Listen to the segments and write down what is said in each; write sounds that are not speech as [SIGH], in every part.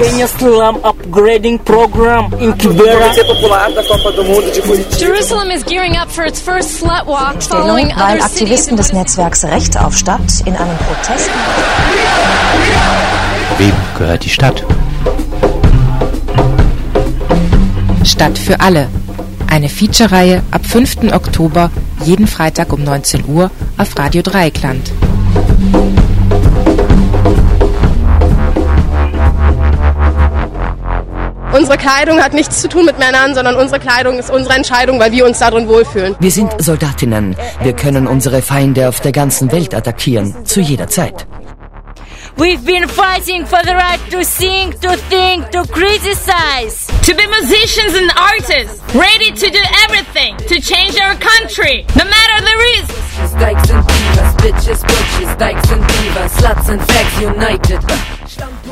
Kenya Slum Upgrading Program in Kibera. Jerusalem is gearing up for its first slut walk following weil. Aktivisten des Netzwerks Recht auf Stadt in einem Protest Wem gehört die Stadt? Stadt für alle. Eine Feature-Reihe ab 5. Oktober jeden Freitag um 19 Uhr auf Radio Dreieckland. Unsere Kleidung hat nichts zu tun mit Männern, sondern unsere Kleidung ist unsere Entscheidung, weil wir uns darin wohlfühlen. Wir sind Soldatinnen. Wir können unsere Feinde auf der ganzen Welt attackieren, zu jeder Zeit. We've been fighting for the right to sing, to think, to criticize. To be musicians and artists, ready to do everything to change our country, no matter the risks. Dykes and divas, bitches, bitches, dykes and divas, sluts and fags united.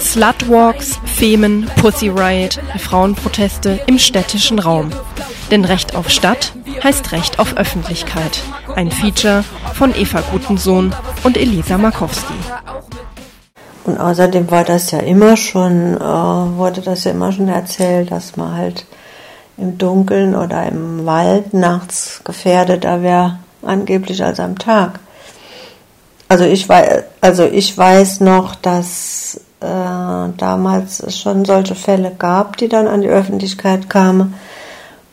Slutwalks, Femen, Pussy Riot, Frauenproteste im städtischen Raum. Denn Recht auf Stadt heißt Recht auf Öffentlichkeit. Ein Feature von Eva Gutensohn und Elisa Markowski. Und außerdem war das ja immer schon, äh, wurde das ja immer schon erzählt, dass man halt im Dunkeln oder im Wald nachts gefährdeter wäre, angeblich als am Tag. Also ich also ich weiß noch, dass äh, damals schon solche Fälle gab, die dann an die Öffentlichkeit kamen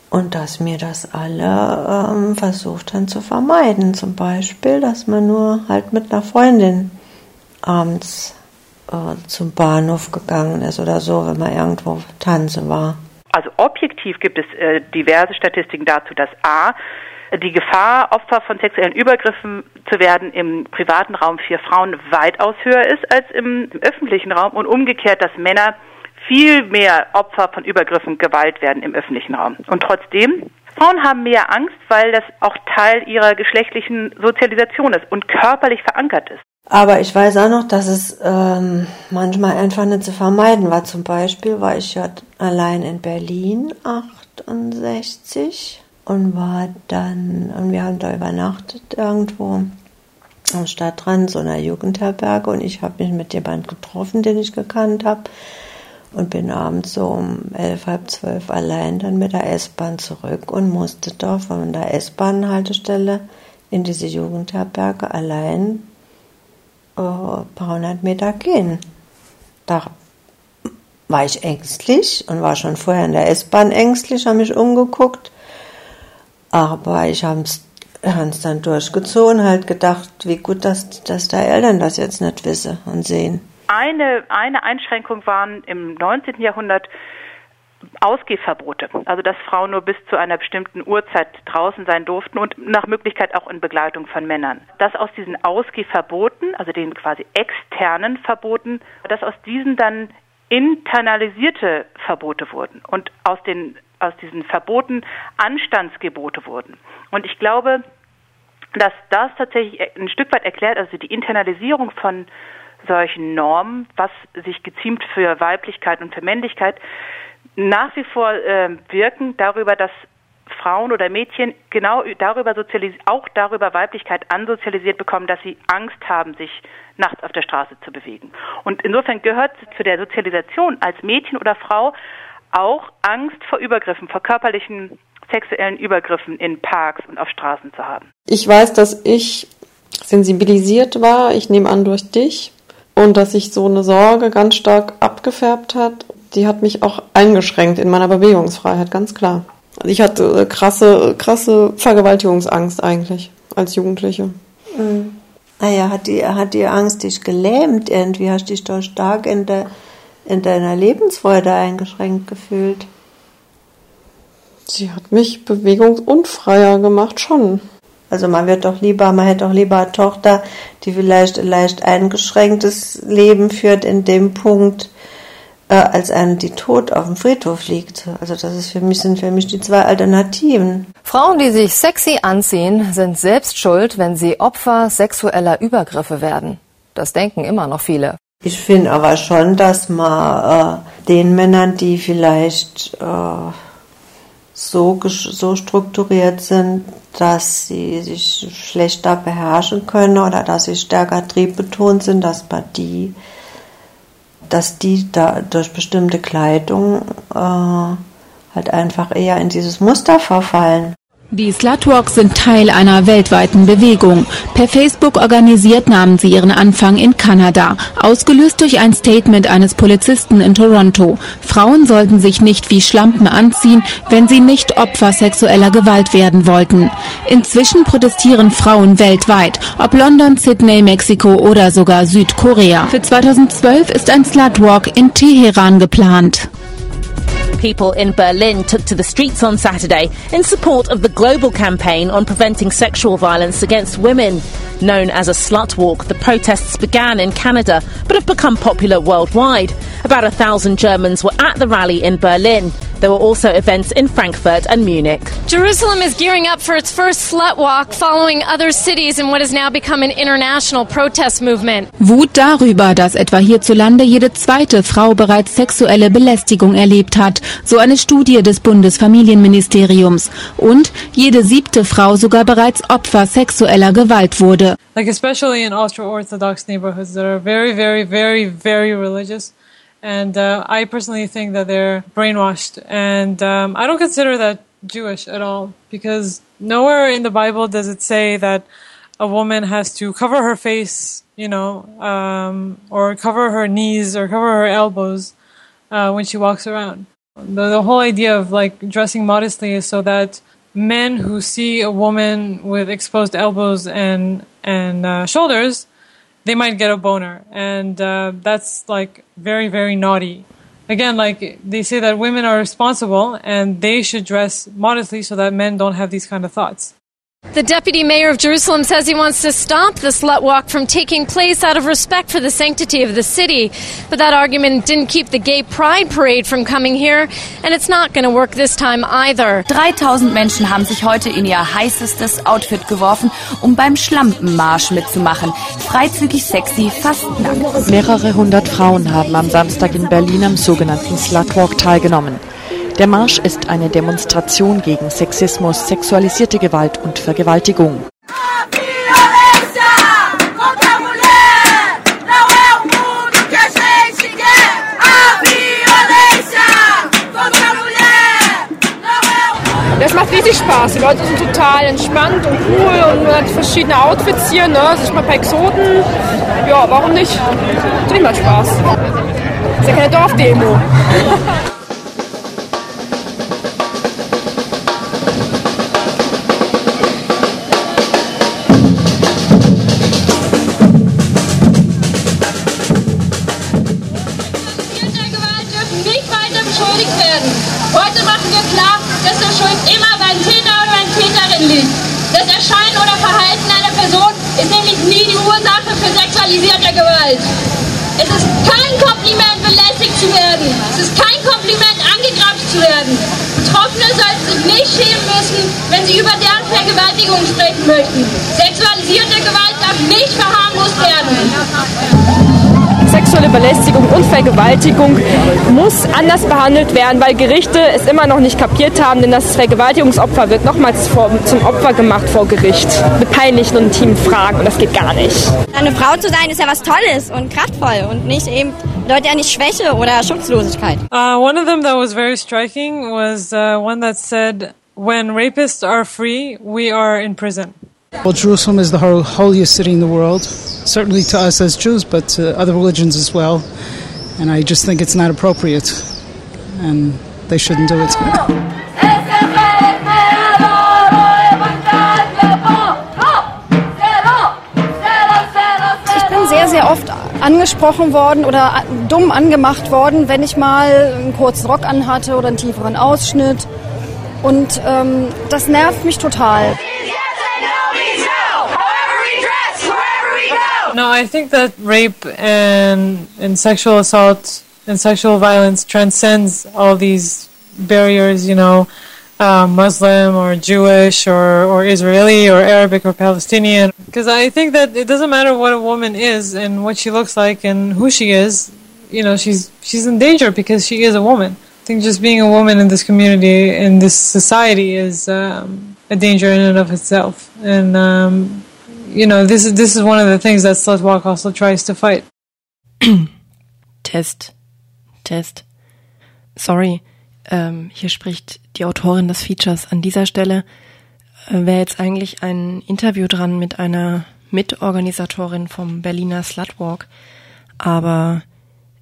und dass mir das alle ähm, versucht haben zu vermeiden. Zum Beispiel, dass man nur halt mit einer Freundin abends äh, zum Bahnhof gegangen ist oder so, wenn man irgendwo tanzen war. Also objektiv gibt es äh, diverse Statistiken dazu, dass A, die Gefahr, Opfer von sexuellen Übergriffen zu werden im privaten Raum für Frauen weitaus höher ist als im, im öffentlichen Raum und umgekehrt, dass Männer viel mehr Opfer von Übergriffen Gewalt werden im öffentlichen Raum. Und trotzdem, Frauen haben mehr Angst, weil das auch Teil ihrer geschlechtlichen Sozialisation ist und körperlich verankert ist. Aber ich weiß auch noch, dass es ähm, manchmal einfach nicht zu vermeiden war. Zum Beispiel war ich ja allein in Berlin 68 und war dann, und wir haben da übernachtet irgendwo am Stadtrand so einer Jugendherberge und ich habe mich mit jemand getroffen, den ich gekannt habe und bin abends so um elf, halb zwölf allein dann mit der S-Bahn zurück und musste doch von der S-Bahn-Haltestelle in diese Jugendherberge allein äh, ein paar hundert Meter gehen. Da war ich ängstlich und war schon vorher in der S-Bahn ängstlich, habe mich umgeguckt. Aber ich habe es dann durchgezogen, halt gedacht, wie gut, dass, dass der Eltern das jetzt nicht wissen und sehen. Eine, eine Einschränkung waren im 19. Jahrhundert Ausgehverbote, also dass Frauen nur bis zu einer bestimmten Uhrzeit draußen sein durften und nach Möglichkeit auch in Begleitung von Männern. Dass aus diesen Ausgehverboten, also den quasi externen Verboten, dass aus diesen dann internalisierte Verbote wurden und aus den aus diesen Verboten Anstandsgebote wurden. Und ich glaube, dass das tatsächlich ein Stück weit erklärt, also die Internalisierung von solchen Normen, was sich geziemt für Weiblichkeit und für Männlichkeit, nach wie vor äh, wirken darüber, dass Frauen oder Mädchen genau darüber auch darüber Weiblichkeit ansozialisiert bekommen, dass sie Angst haben, sich nachts auf der Straße zu bewegen. Und insofern gehört zu der Sozialisation als Mädchen oder Frau auch Angst vor Übergriffen, vor körperlichen sexuellen Übergriffen in Parks und auf Straßen zu haben. Ich weiß, dass ich sensibilisiert war, ich nehme an durch dich, und dass sich so eine Sorge ganz stark abgefärbt hat, die hat mich auch eingeschränkt in meiner Bewegungsfreiheit, ganz klar. Also ich hatte krasse, krasse Vergewaltigungsangst eigentlich als Jugendliche. Mhm. Naja, hat die, hat die Angst dich gelähmt irgendwie? Hast dich doch stark in, der, in deiner Lebensfreude eingeschränkt gefühlt? Sie hat mich bewegungsunfreier gemacht, schon. Also man wird doch lieber, man hätte doch lieber eine Tochter, die vielleicht ein leicht eingeschränktes Leben führt in dem Punkt, äh, als eine, die tot auf dem Friedhof liegt. Also das ist für mich, sind für mich die zwei Alternativen. Frauen, die sich sexy anziehen, sind selbst schuld, wenn sie Opfer sexueller Übergriffe werden. Das denken immer noch viele. Ich finde aber schon, dass man äh, den Männern, die vielleicht äh, so, so strukturiert sind, dass sie sich schlechter beherrschen können oder dass sie stärker triebbetont sind, dass man die dass die da durch bestimmte Kleidung äh, halt einfach eher in dieses Muster verfallen. Die Slutwalks sind Teil einer weltweiten Bewegung. Per Facebook organisiert nahmen sie ihren Anfang in Kanada, ausgelöst durch ein Statement eines Polizisten in Toronto. Frauen sollten sich nicht wie Schlampen anziehen, wenn sie nicht Opfer sexueller Gewalt werden wollten. Inzwischen protestieren Frauen weltweit, ob London, Sydney, Mexiko oder sogar Südkorea. Für 2012 ist ein Slutwalk in Teheran geplant. People in Berlin took to the streets on Saturday in support of the global campaign on preventing sexual violence against women. Known as a slut walk, the protests began in Canada but have become popular worldwide. About a thousand Germans were at the rally in Berlin. There were also events in Frankfurt and Munich. Jerusalem is gearing up for its first slut walk following other cities in what has now become an international protest movement. Wut darüber, dass etwa hierzulande jede zweite Frau bereits sexuelle Belästigung erlebt hat, so eine Studie des Bundesfamilienministeriums. Und jede siebte Frau sogar bereits Opfer sexueller Gewalt wurde. Like especially in ultra-orthodox neighborhoods that are very, very, very, very religious. And uh, I personally think that they're brainwashed. And um, I don't consider that Jewish at all because nowhere in the Bible does it say that a woman has to cover her face, you know, um, or cover her knees or cover her elbows uh, when she walks around. The, the whole idea of like dressing modestly is so that men who see a woman with exposed elbows and and uh, shoulders they might get a boner. And uh, that's like very, very naughty. Again, like they say that women are responsible and they should dress modestly so that men don't have these kind of thoughts. The deputy mayor of Jerusalem says he wants to stop the slut walk from taking place out of respect for the sanctity of the city. But that argument didn't keep the gay pride parade from coming here, and it's not going to work this time either. 3000 Menschen haben sich heute in ihr heißestes Outfit geworfen, um beim Schlampenmarsch mitzumachen. Freizügig, sexy, fast nackt. Mehrere hundert Frauen haben am Samstag in Berlin am sogenannten Slutwalk teilgenommen. Der Marsch ist eine Demonstration gegen Sexismus, sexualisierte Gewalt und Vergewaltigung. Das macht richtig Spaß. Die Leute sind total entspannt und cool und man hat verschiedene Outfits hier, ne? Sich mal ein paar Exoten. Ja, warum nicht? Tut immer Spaß. Ist ja keine Dorfdemo. [LAUGHS] nicht schämen müssen, wenn sie über deren Vergewaltigung sprechen möchten. Sexualisierte Gewalt darf nicht verharmlost werden. Sexuelle Belästigung und Vergewaltigung muss anders behandelt werden, weil Gerichte es immer noch nicht kapiert haben, denn das Vergewaltigungsopfer wird nochmals vor, zum Opfer gemacht vor Gericht mit peinlichen und intimen Fragen und das geht gar nicht. Eine Frau zu sein ist ja was Tolles und kraftvoll und nicht eben bedeutet ja nicht Schwäche oder Schutzlosigkeit. Uh, one of them that was very striking was uh, one that said, "When rapists are free, we are in prison." Well, Jerusalem is the holiest city in the world, certainly to us as Jews, but to other religions as well. And I just think it's not appropriate, and they shouldn't do it. Ich bin sehr, sehr oft angesprochen worden oder dumm angemacht worden, wenn ich mal einen kurzen Rock anhatte oder einen tieferen Ausschnitt. Und ähm, das nervt mich total. No, I think that rape and and sexual assault and sexual violence transcends all these barriers. You know, uh, Muslim or Jewish or or Israeli or Arabic or Palestinian. Because I think that it doesn't matter what a woman is and what she looks like and who she is. You know, she's she's in danger because she is a woman. I think just being a woman in this community in this society is um, a danger in and of itself, and. Um, you know, this is this is one of the things that Slutwalk also tries to fight. [CLEARS THROAT] Test. Test. Sorry, ähm, hier spricht die Autorin des Features. An dieser Stelle äh, wäre jetzt eigentlich ein Interview dran mit einer Mitorganisatorin vom Berliner Slutwalk, aber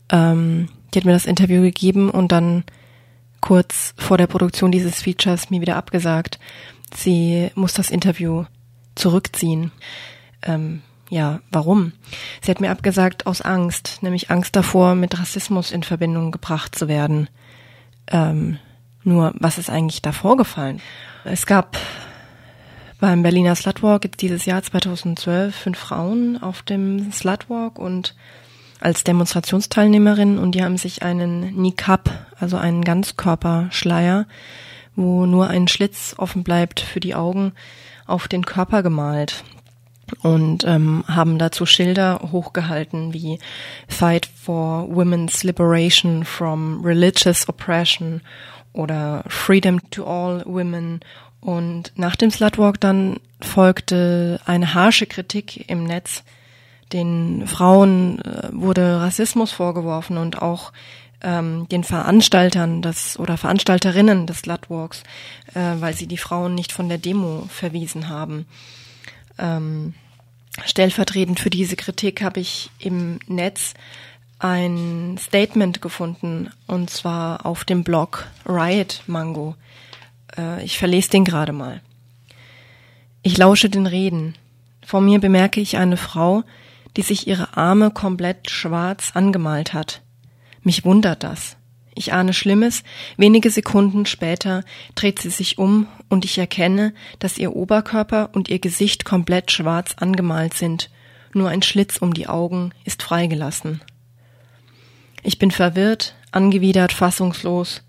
ähm, die hat mir das Interview gegeben und dann kurz vor der Produktion dieses Features mir wieder abgesagt. Sie muss das Interview zurückziehen. Ähm, ja, warum? Sie hat mir abgesagt aus Angst, nämlich Angst davor, mit Rassismus in Verbindung gebracht zu werden. Ähm, nur, was ist eigentlich da vorgefallen? Es gab beim Berliner Slutwalk dieses Jahr 2012 fünf Frauen auf dem Slutwalk und als Demonstrationsteilnehmerin und die haben sich einen Niqab, also einen Ganzkörperschleier, wo nur ein Schlitz offen bleibt für die Augen, auf den Körper gemalt und ähm, haben dazu Schilder hochgehalten wie Fight for Women's Liberation from Religious Oppression oder Freedom to All Women. Und nach dem Slutwalk dann folgte eine harsche Kritik im Netz. Den Frauen äh, wurde Rassismus vorgeworfen und auch ähm, den Veranstaltern des oder Veranstalterinnen des Slutwalks, äh, weil sie die Frauen nicht von der Demo verwiesen haben. Ähm, stellvertretend für diese Kritik habe ich im Netz ein Statement gefunden und zwar auf dem Blog Riot Mango. Äh, ich verlese den gerade mal. Ich lausche den Reden. Vor mir bemerke ich eine Frau, die sich ihre Arme komplett schwarz angemalt hat. Mich wundert das. Ich ahne Schlimmes. Wenige Sekunden später dreht sie sich um und ich erkenne, dass ihr Oberkörper und ihr Gesicht komplett schwarz angemalt sind. Nur ein Schlitz um die Augen ist freigelassen. Ich bin verwirrt, angewidert, fassungslos.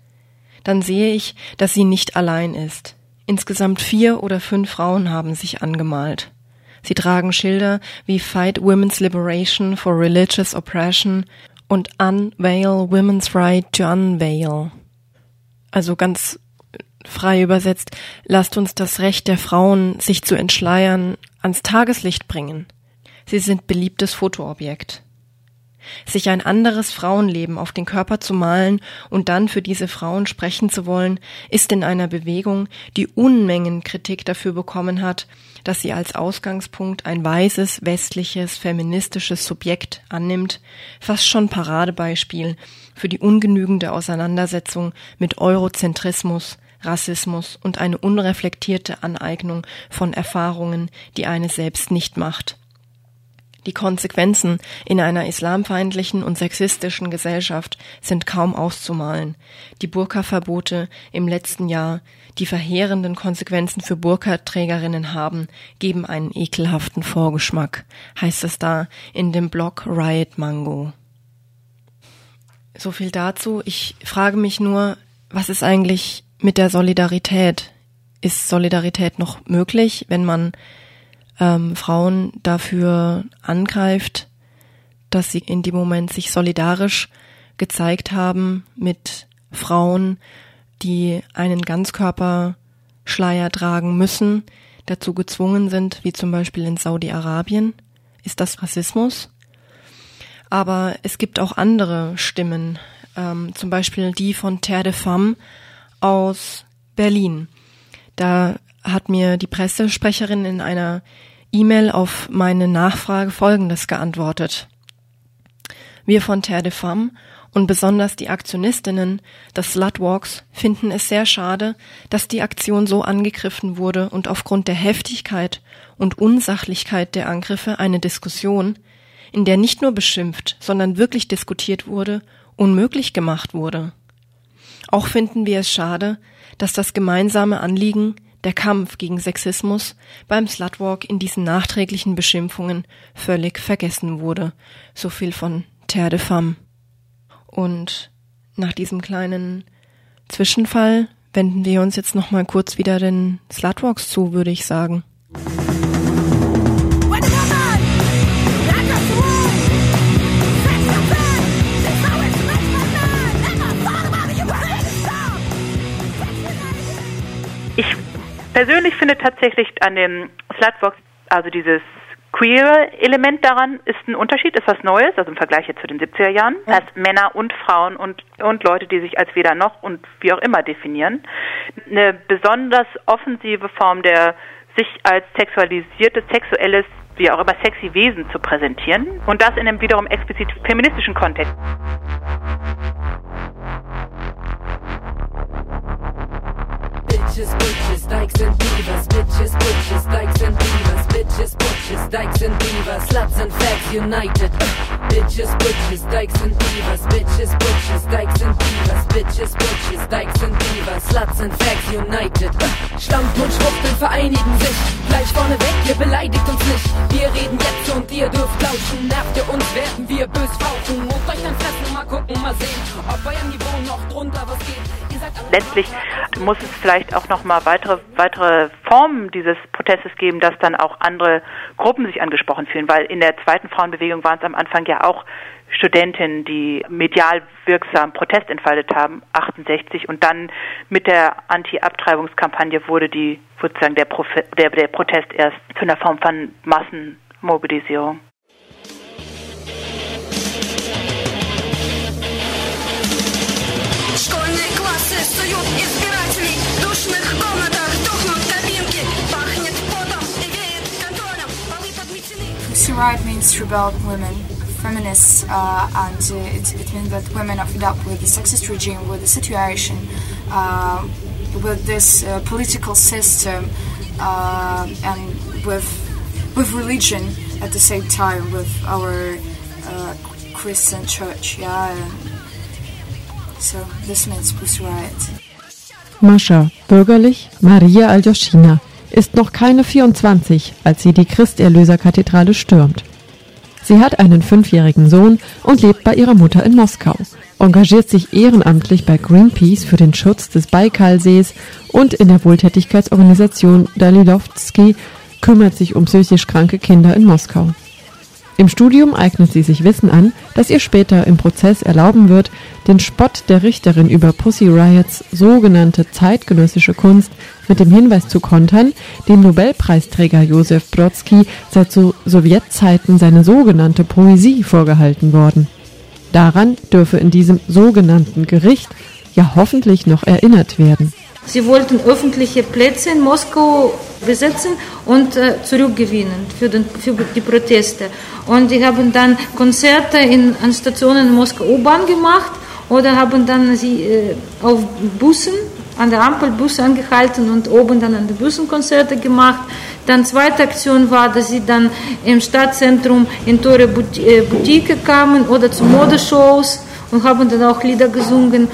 Dann sehe ich, dass sie nicht allein ist. Insgesamt vier oder fünf Frauen haben sich angemalt. Sie tragen Schilder wie Fight Women's Liberation for Religious Oppression und Unveil Women's Right to Unveil. Also ganz frei übersetzt, lasst uns das Recht der Frauen, sich zu entschleiern, ans Tageslicht bringen. Sie sind beliebtes Fotoobjekt. Sich ein anderes Frauenleben auf den Körper zu malen und dann für diese Frauen sprechen zu wollen, ist in einer Bewegung, die Unmengen Kritik dafür bekommen hat, dass sie als Ausgangspunkt ein weißes, westliches, feministisches Subjekt annimmt, fast schon Paradebeispiel für die ungenügende Auseinandersetzung mit Eurozentrismus, Rassismus und eine unreflektierte Aneignung von Erfahrungen, die eine selbst nicht macht. Die Konsequenzen in einer islamfeindlichen und sexistischen Gesellschaft sind kaum auszumalen. Die Burka-Verbote im letzten Jahr, die verheerenden Konsequenzen für Burka-Trägerinnen haben, geben einen ekelhaften Vorgeschmack, heißt es da in dem Blog Riot Mango. So viel dazu. Ich frage mich nur, was ist eigentlich mit der Solidarität? Ist Solidarität noch möglich, wenn man ähm, Frauen dafür angreift, dass sie in dem Moment sich solidarisch gezeigt haben mit Frauen, die einen Ganzkörperschleier tragen müssen, dazu gezwungen sind, wie zum Beispiel in Saudi-Arabien. Ist das Rassismus? Aber es gibt auch andere Stimmen, ähm, zum Beispiel die von Terre de Femme aus Berlin. Da hat mir die Pressesprecherin in einer E-Mail auf meine Nachfrage Folgendes geantwortet. Wir von Terre de Femme und besonders die Aktionistinnen des Slutwalks finden es sehr schade, dass die Aktion so angegriffen wurde und aufgrund der Heftigkeit und Unsachlichkeit der Angriffe eine Diskussion, in der nicht nur beschimpft, sondern wirklich diskutiert wurde, unmöglich gemacht wurde. Auch finden wir es schade, dass das gemeinsame Anliegen der Kampf gegen Sexismus beim Slutwalk in diesen nachträglichen Beschimpfungen völlig vergessen wurde. So viel von Terre de Femme. Und nach diesem kleinen Zwischenfall wenden wir uns jetzt noch mal kurz wieder den Slutwalks zu, würde ich sagen. Persönlich finde tatsächlich an dem Slutwalk, also dieses queere Element daran ist ein Unterschied, ist was Neues, also im Vergleich jetzt zu den 70er Jahren, dass Männer und Frauen und, und Leute, die sich als weder noch und wie auch immer definieren, eine besonders offensive Form der sich als sexualisiertes, sexuelles, wie auch immer, sexy Wesen zu präsentieren und das in einem wiederum explizit feministischen Kontext. Bitches, butches, dykes and divas. Bitches, butches, dykes and divas. Bitches, butches, dykes and divas. Sluts and fags united. Bitches, butches, dykes and divas. Bitches, butches, dykes and divas. Bitches, butches, dykes and divas. Sluts and fags united. Schlampen und Schwuchteln vereinigen sich. Gleich vorne weg, ihr beleidigt uns nicht. Wir reden jetzt und ihr dürft lauschen. Nervt ihr uns, werden wir bös fauchen. Und euch dann fressen, mal gucken, mal sehen, ob euer Niveau Letztlich muss es vielleicht auch noch mal weitere weitere Formen dieses Protestes geben, dass dann auch andere Gruppen sich angesprochen fühlen, weil in der zweiten Frauenbewegung waren es am Anfang ja auch Studentinnen, die medial wirksam Protest entfaltet haben, 68 und dann mit der Anti-Abtreibungskampagne wurde die sozusagen der, Profe der, der Protest erst zu einer Form von Massenmobilisierung. Pussy means to rebel women, feminists, uh, and uh, it, it means that women are fed up with the sexist regime, with the situation, uh, with this uh, political system, uh, and with with religion at the same time, with our uh, Christian church. Yeah. So this means Pussy Riot. Mascha, bürgerlich Maria Aljoschina, ist noch keine 24, als sie die Christerlöserkathedrale stürmt. Sie hat einen fünfjährigen Sohn und lebt bei ihrer Mutter in Moskau, engagiert sich ehrenamtlich bei Greenpeace für den Schutz des Baikalsees und in der Wohltätigkeitsorganisation Dalilovsky kümmert sich um psychisch kranke Kinder in Moskau. Im Studium eignet sie sich Wissen an, das ihr später im Prozess erlauben wird, den Spott der Richterin über Pussy Riots sogenannte zeitgenössische Kunst mit dem Hinweis zu kontern, dem Nobelpreisträger Josef Brodsky seit so Sowjetzeiten seine sogenannte Poesie vorgehalten worden. Daran dürfe in diesem sogenannten Gericht ja hoffentlich noch erinnert werden. Sie wollten öffentliche Plätze in Moskau besetzen und äh, zurückgewinnen für, den, für die Proteste. Und die haben dann Konzerte in, an Stationen in Moskau U-Bahn gemacht oder haben dann sie äh, auf Bussen, an der Ampel Busse angehalten und oben dann an den Bussen Konzerte gemacht. Dann zweite Aktion war, dass sie dann im Stadtzentrum in teure Boutique kamen oder zu Modeshows und haben dann auch Lieder gesungen.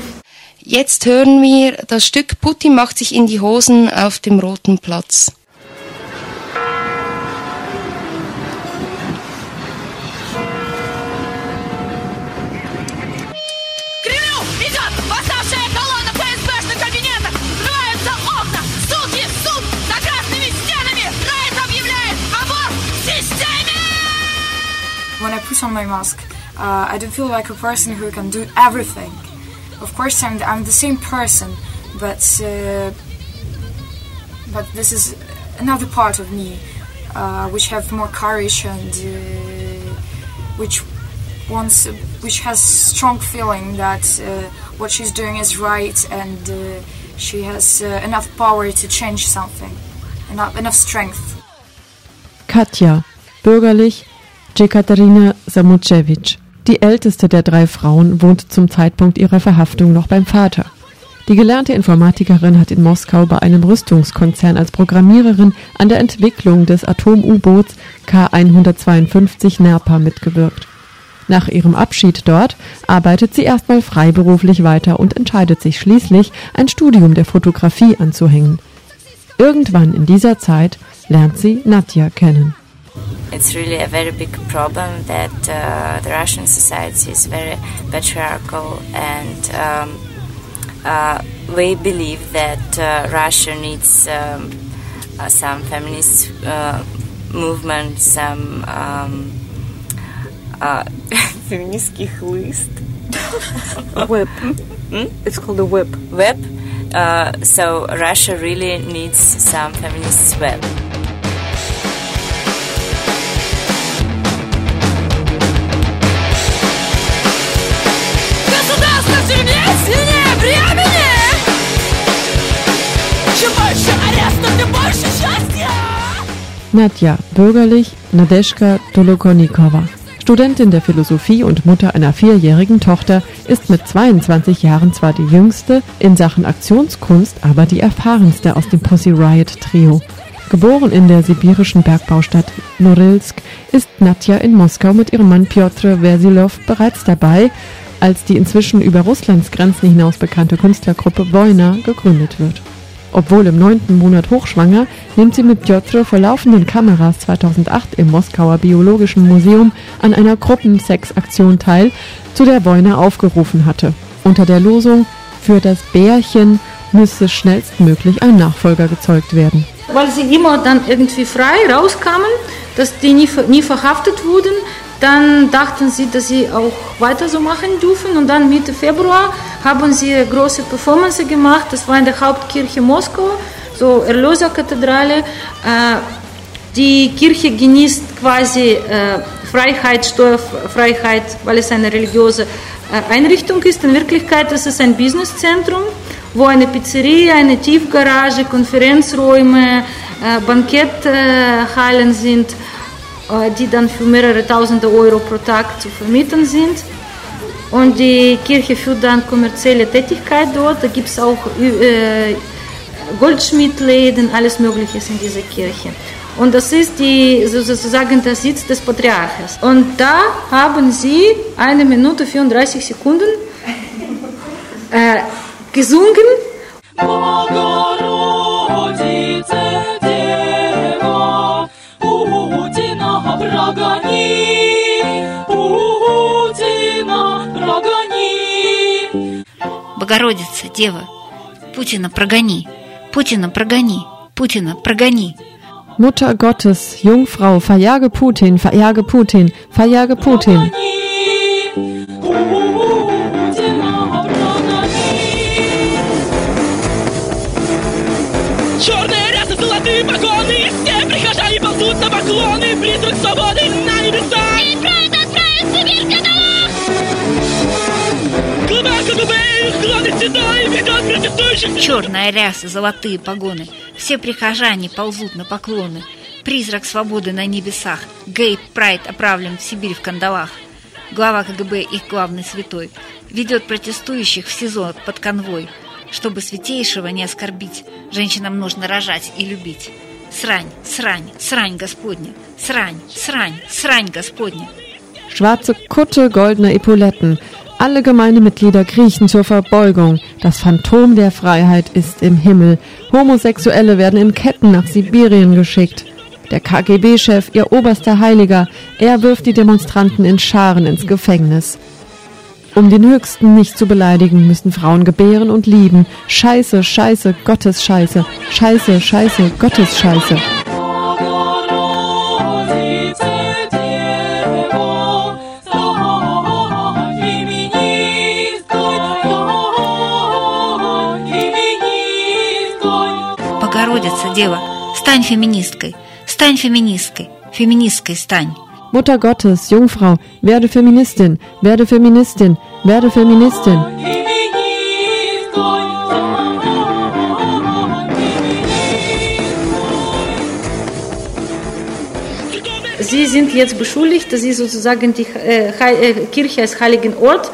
Jetzt hören wir das Stück Putin macht sich in die Hosen auf dem Roten Platz. When I put on my mask, uh, I don't feel like a person who can do everything. Of course, I'm the, I'm the same person, but uh, but this is another part of me, uh, which have more courage and uh, which wants, which has strong feeling that uh, what she's doing is right and uh, she has enough power to change something, enough enough strength. Katja, bürgerlich Jekaterina Samuchevich. Die älteste der drei Frauen wohnt zum Zeitpunkt ihrer Verhaftung noch beim Vater. Die gelernte Informatikerin hat in Moskau bei einem Rüstungskonzern als Programmiererin an der Entwicklung des Atom-U-Boots K-152 Nerpa mitgewirkt. Nach ihrem Abschied dort arbeitet sie erstmal freiberuflich weiter und entscheidet sich schließlich, ein Studium der Fotografie anzuhängen. Irgendwann in dieser Zeit lernt sie Nadja kennen. It's really a very big problem that uh, the Russian society is very patriarchal, and um, uh, we believe that uh, Russia needs um, uh, some feminist uh, movement, some um, uh, [LAUGHS] feministский [LAUGHS] хлыст. Whip. Hmm? It's called a whip. Whip. Uh, so Russia really needs some feminist whip. Nadja, bürgerlich Nadeschka Dolokonikova. Studentin der Philosophie und Mutter einer vierjährigen Tochter, ist mit 22 Jahren zwar die jüngste, in Sachen Aktionskunst aber die erfahrenste aus dem Pussy Riot Trio. Geboren in der sibirischen Bergbaustadt Norilsk, ist Nadja in Moskau mit ihrem Mann Piotr Versilov bereits dabei, als die inzwischen über Russlands Grenzen hinaus bekannte Künstlergruppe Wojna gegründet wird. Obwohl im neunten Monat hochschwanger, nimmt sie mit Piotr vor laufenden Kameras 2008 im Moskauer Biologischen Museum an einer Gruppensexaktion teil, zu der Wojna aufgerufen hatte. Unter der Losung für das Bärchen müsse schnellstmöglich ein Nachfolger gezeugt werden. Weil sie immer dann irgendwie frei rauskamen, dass die nie, nie verhaftet wurden, dann dachten sie, dass sie auch weiter so machen dürfen. Und dann Mitte Februar haben sie große Performance gemacht. Das war in der Hauptkirche Moskau, so Erlöserkathedrale. Äh, die Kirche genießt quasi äh, Freiheit, Steuerfreiheit, weil es eine religiöse äh, Einrichtung ist. In Wirklichkeit ist es ein Businesszentrum, wo eine Pizzeria, eine Tiefgarage, Konferenzräume, Banketthallen sind die dann für mehrere tausende Euro pro Tag zu vermieten sind. Und die Kirche führt dann kommerzielle Tätigkeit dort. Da gibt es auch äh, Goldschmiedläden, alles Mögliche in dieser Kirche. Und das ist die, sozusagen der Sitz des Patriarches. Und da haben sie eine Minute 34 Sekunden äh, gesungen. Богородица, Дева, Путина прогони, Путина прогони, Путина прогони. Mutter Gottes, Jungfrau, verjage Putin, verjage Putin, verjage Putin. Черные Черная ряса, золотые погоны Все прихожане ползут на поклоны Призрак свободы на небесах Гей Прайд оправлен в Сибирь в кандалах Глава КГБ, их главный святой Ведет протестующих в СИЗО под конвой чтобы святейшего не оскорбить, женщинам нужно рожать и любить. Срань, срань, срань Господня, срань, срань, срань Господня. Schwarze Kutte, goldene Epauletten. Alle Gemeindemitglieder kriechen zur Verbeugung. Das Phantom der Freiheit ist im Himmel. Homosexuelle werden in Ketten nach Sibirien geschickt. Der KGB-Chef, ihr oberster Heiliger, er wirft die Demonstranten in Scharen ins Gefängnis. Um den Höchsten nicht zu beleidigen, müssen Frauen gebären und lieben. Scheiße, Scheiße, Gottes Scheiße. Scheiße, Scheiße, Gottes Scheiße. Богородица, Дева, стань феминисткой, стань феминисткой, феминисткой стань. Mutter Gottes, Jungfrau, werde Feministin, werde Feministin, werde Feministin. Sie sind jetzt beschuldigt, dass sie sozusagen die äh, äh, Kirche als heiligen Ort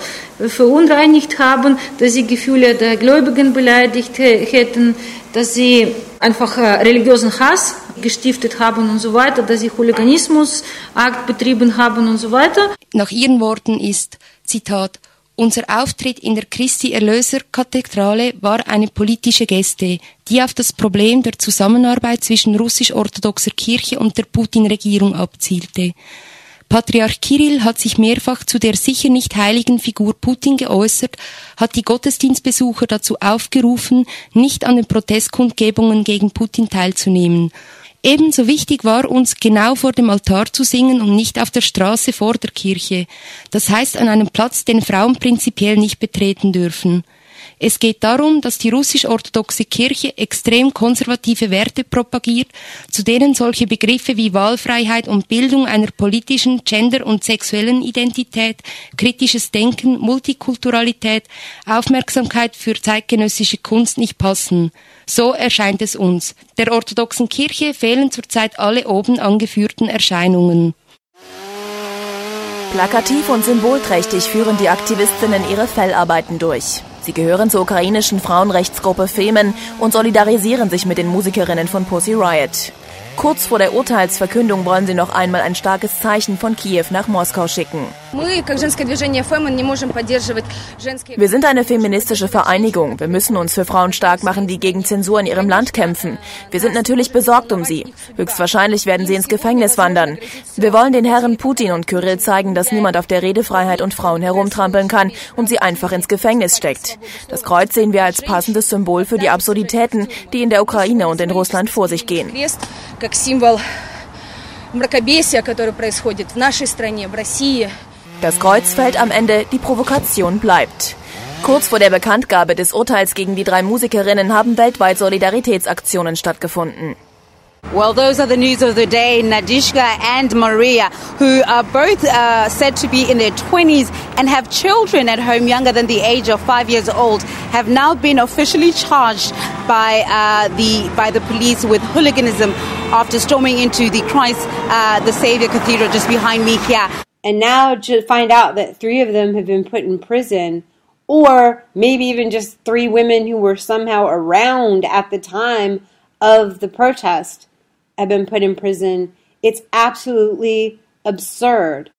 verunreinigt haben, dass sie Gefühle der Gläubigen beleidigt hätten, dass sie einfach äh, religiösen Hass gestiftet haben und so weiter, dass sie Hooliganismusakt betrieben haben und so weiter. Nach ihren Worten ist, Zitat, unser Auftritt in der Christi Erlöser Kathedrale war eine politische Geste, die auf das Problem der Zusammenarbeit zwischen russisch-orthodoxer Kirche und der Putin-Regierung abzielte. Patriarch Kirill hat sich mehrfach zu der sicher nicht heiligen Figur Putin geäußert, hat die Gottesdienstbesucher dazu aufgerufen, nicht an den Protestkundgebungen gegen Putin teilzunehmen. Ebenso wichtig war uns, genau vor dem Altar zu singen und nicht auf der Straße vor der Kirche. Das heißt an einem Platz, den Frauen prinzipiell nicht betreten dürfen. Es geht darum, dass die russisch-orthodoxe Kirche extrem konservative Werte propagiert, zu denen solche Begriffe wie Wahlfreiheit und Bildung einer politischen, gender- und sexuellen Identität, kritisches Denken, Multikulturalität, Aufmerksamkeit für zeitgenössische Kunst nicht passen. So erscheint es uns. Der orthodoxen Kirche fehlen zurzeit alle oben angeführten Erscheinungen. Plakativ und symbolträchtig führen die Aktivistinnen ihre Fellarbeiten durch. Sie gehören zur ukrainischen Frauenrechtsgruppe Femen und solidarisieren sich mit den Musikerinnen von Pussy Riot. Kurz vor der Urteilsverkündung wollen sie noch einmal ein starkes Zeichen von Kiew nach Moskau schicken. Wir sind eine feministische Vereinigung. Wir müssen uns für Frauen stark machen, die gegen Zensur in ihrem Land kämpfen. Wir sind natürlich besorgt um sie. Höchstwahrscheinlich werden sie ins Gefängnis wandern. Wir wollen den Herren Putin und Kyrill zeigen, dass niemand auf der Redefreiheit und Frauen herumtrampeln kann und sie einfach ins Gefängnis steckt. Das Kreuz sehen wir als passendes Symbol für die Absurditäten, die in der Ukraine und in Russland vor sich gehen как символ мракобесия, которое происходит в нашей стране, в России. Das Kreuz fällt am Ende, die Provokation bleibt. Kurz vor der Bekanntgabe des Urteils gegen die drei Musikerinnen haben weltweit Solidaritätsaktionen stattgefunden. Well, those are the news of the day. Nadishka and Maria, who are both uh, said to be in their 20s and have children at home younger than the age of five years old, have now been officially charged by uh, the by the police with hooliganism after storming into the Christ uh, the Savior Cathedral just behind me here. And now to find out that three of them have been put in prison, or maybe even just three women who were somehow around at the time of the protest have been put in prison. It's absolutely absurd.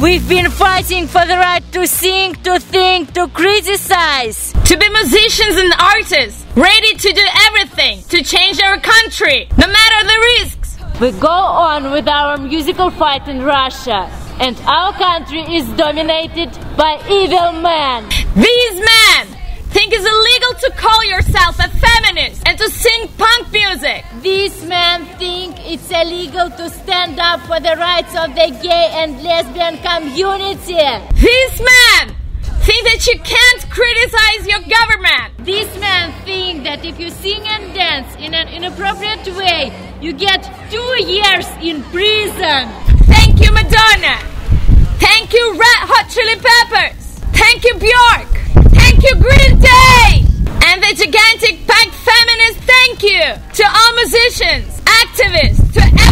We've been fighting for the right to sing, to think, to criticize, to be musicians and artists, ready to do everything to change our country, no matter the risks. We go on with our musical fight in Russia, and our country is dominated by evil men. These men think it's illegal to call yourself a feminist and to sing punk music. These men think it's illegal to stand up for the rights of the gay and lesbian community. These men think that you can't criticize your government. These men think that if you sing and dance in an inappropriate way, you get two years in prison. Thank you, Madonna. Thank you, Red Hot Chili Peppers. Thank you, Bjork. Thank you, Green Day. And the gigantic punk feminist thank you to all musicians, activists, to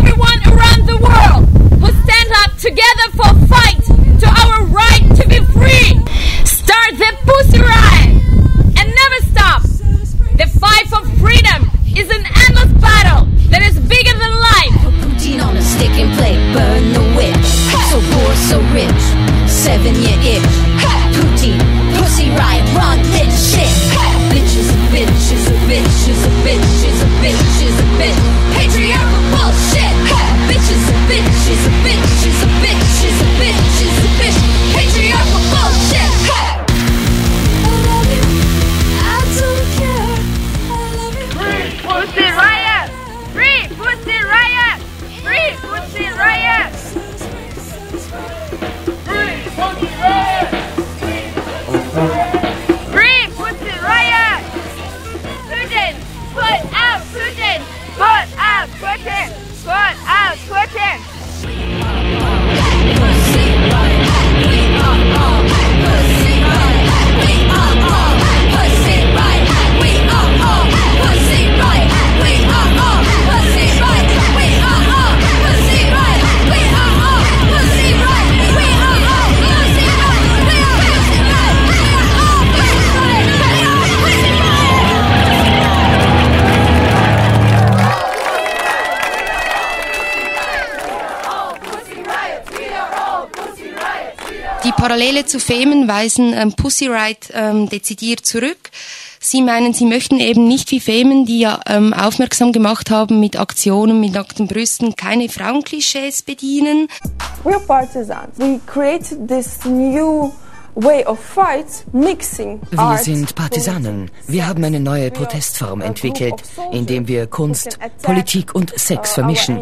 Parallele zu Femen weisen ähm, Pussy Riot ähm, dezidiert zurück. Sie meinen, sie möchten eben nicht wie Femen, die ja ähm, aufmerksam gemacht haben mit Aktionen mit nackten Brüsten, keine Frauenklischees bedienen. We're partisans. We create this new Wir sind Partisanen. Wir haben eine neue Protestform entwickelt, indem wir Kunst, Politik und Sex vermischen.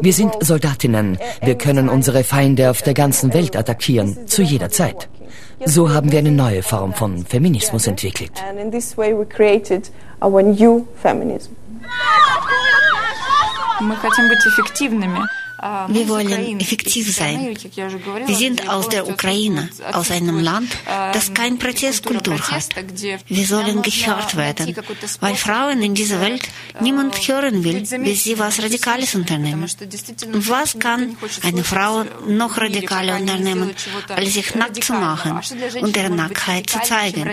Wir sind Soldatinnen. Wir können unsere Feinde auf der ganzen Welt attackieren, zu jeder Zeit. So haben wir eine neue Form von Feminismus entwickelt. Мы хотим быть эффективными. Wir wollen effektiv sein. Wir sind aus der Ukraine, aus einem Land, das keine Protestkultur hat. Wir sollen gehört werden, weil Frauen in dieser Welt niemand hören will, bis sie was Radikales unternehmen. Und was kann eine Frau noch radikaler unternehmen, als sich nackt zu machen und ihre Nacktheit zu zeigen?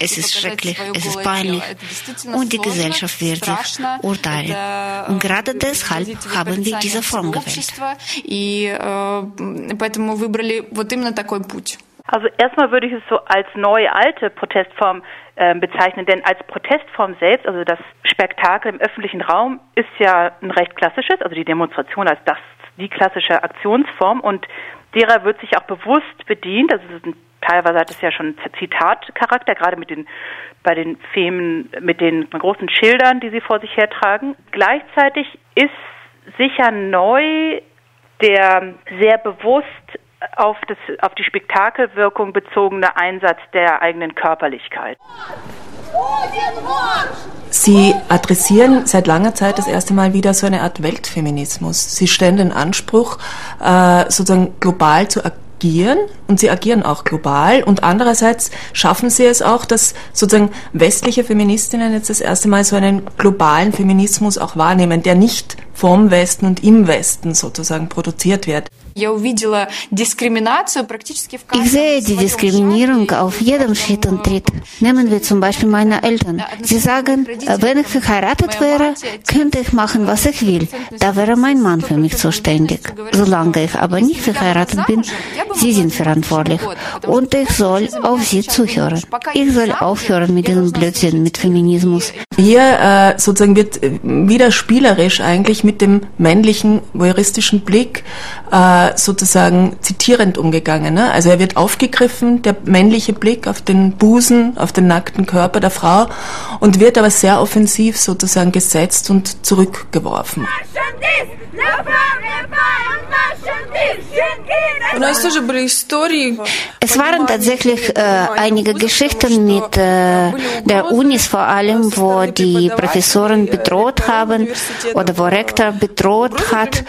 Es ist schrecklich, es ist peinlich und die Gesellschaft wird sich urteilen. Und gerade deshalb haben wir diese Form gewählt общества, и äh, поэтому выбрали вот именно такой путь. Also erstmal würde ich es so als neue alte Protestform äh, bezeichnen, denn als Protestform selbst, also das Spektakel im öffentlichen Raum, ist ja ein recht klassisches, also die Demonstration als das die klassische Aktionsform und derer wird sich auch bewusst bedient. Also ein, teilweise hat es ja schon Zitatcharakter, gerade mit den bei den Femen mit den großen Schildern, die sie vor sich hertragen. Gleichzeitig ist sicher neu der sehr bewusst auf, das, auf die Spektakelwirkung bezogene Einsatz der eigenen Körperlichkeit. Sie adressieren seit langer Zeit das erste Mal wieder so eine Art Weltfeminismus. Sie stellen den Anspruch, äh, sozusagen global zu agieren agieren und sie agieren auch global und andererseits schaffen sie es auch, dass sozusagen westliche Feministinnen jetzt das erste Mal so einen globalen Feminismus auch wahrnehmen, der nicht vom Westen und im Westen sozusagen produziert wird. Ich sehe die Diskriminierung auf jedem Schritt und Tritt. Nehmen wir zum Beispiel meine Eltern. Sie sagen, wenn ich verheiratet wäre, könnte ich machen, was ich will. Da wäre mein Mann für mich zuständig. Solange ich aber nicht verheiratet bin, sie sind verantwortlich. Und ich soll auf sie zuhören. Ich soll aufhören mit diesem Blödsinn, mit Feminismus. Hier äh, sozusagen wird äh, wieder spielerisch eigentlich mit dem männlichen voyeuristischen Blick äh, sozusagen zitierend umgegangen. Ne? Also er wird aufgegriffen, der männliche Blick auf den Busen, auf den nackten Körper der Frau und wird aber sehr offensiv sozusagen gesetzt und zurückgeworfen. Es waren tatsächlich äh, einige Geschichten mit äh, der Unis vor allem, wo die Professoren bedroht haben oder wo Rektor bedroht hat.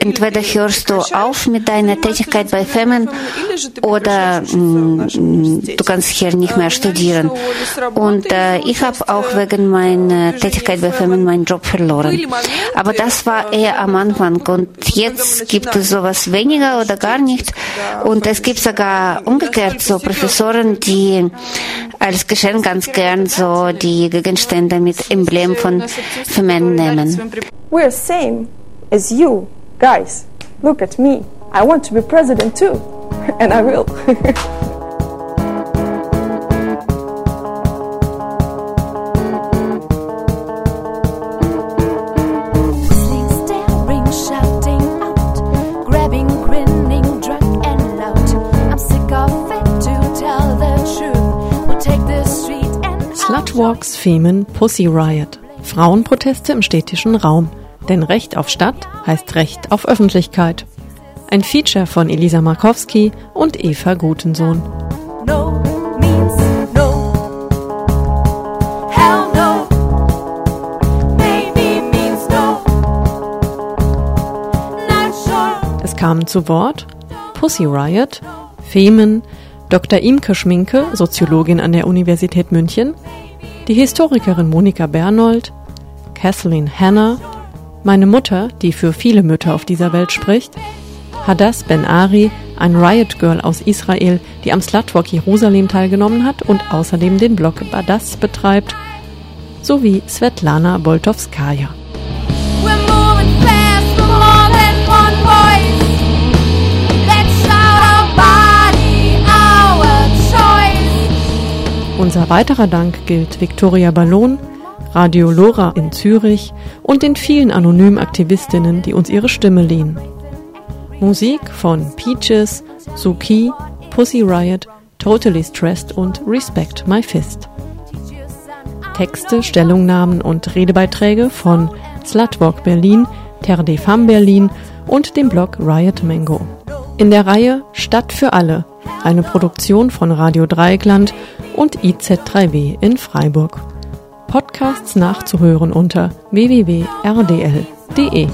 Entweder hörst du auf mit deiner Tätigkeit bei Femen oder mh, mm, du kannst hier nicht mehr studieren. Und äh, ich habe auch wegen meiner Tätigkeit bei Femen meinen Job verloren. Aber das war eher am Anfang und jetzt gibt es sowas weniger oder gar nicht. Und es gibt sogar umgekehrt so Professoren, die als Geschenk ganz gern so die Gegenstände mit Emblem von Femen nehmen. We're same as you, guys. Look at me. I want to be president too. [LAUGHS] And I will. [LAUGHS] Slutwalks, Femen, Pussy Riot. Frauenproteste im städtischen Raum. Denn Recht auf Stadt heißt Recht auf Öffentlichkeit. Ein Feature von Elisa Markowski und Eva Gutensohn. No means no. Hell no. Maybe means no. Not sure. Es kamen zu Wort Pussy Riot, Femen, Dr. Imke Schminke, Soziologin an der Universität München, die Historikerin Monika Bernold, Kathleen Hanna, meine Mutter, die für viele Mütter auf dieser Welt spricht, Hadass Ben Ari, ein Riot Girl aus Israel, die am Slutwalk Jerusalem teilgenommen hat und außerdem den Blog Badass betreibt, sowie Svetlana Boltowskaja. Unser weiterer Dank gilt Viktoria Ballon, Radio Lora in Zürich und den vielen anonymen Aktivistinnen, die uns ihre Stimme liehen. Musik von Peaches, Suki, Pussy Riot, Totally Stressed und Respect My Fist. Texte, Stellungnahmen und Redebeiträge von Slutwalk Berlin, Terre des Femmes Berlin und dem Blog Riot Mango. In der Reihe Stadt für alle, eine Produktion von Radio Dreieckland und IZ3W in Freiburg. Podcasts nachzuhören unter www.rdl.de.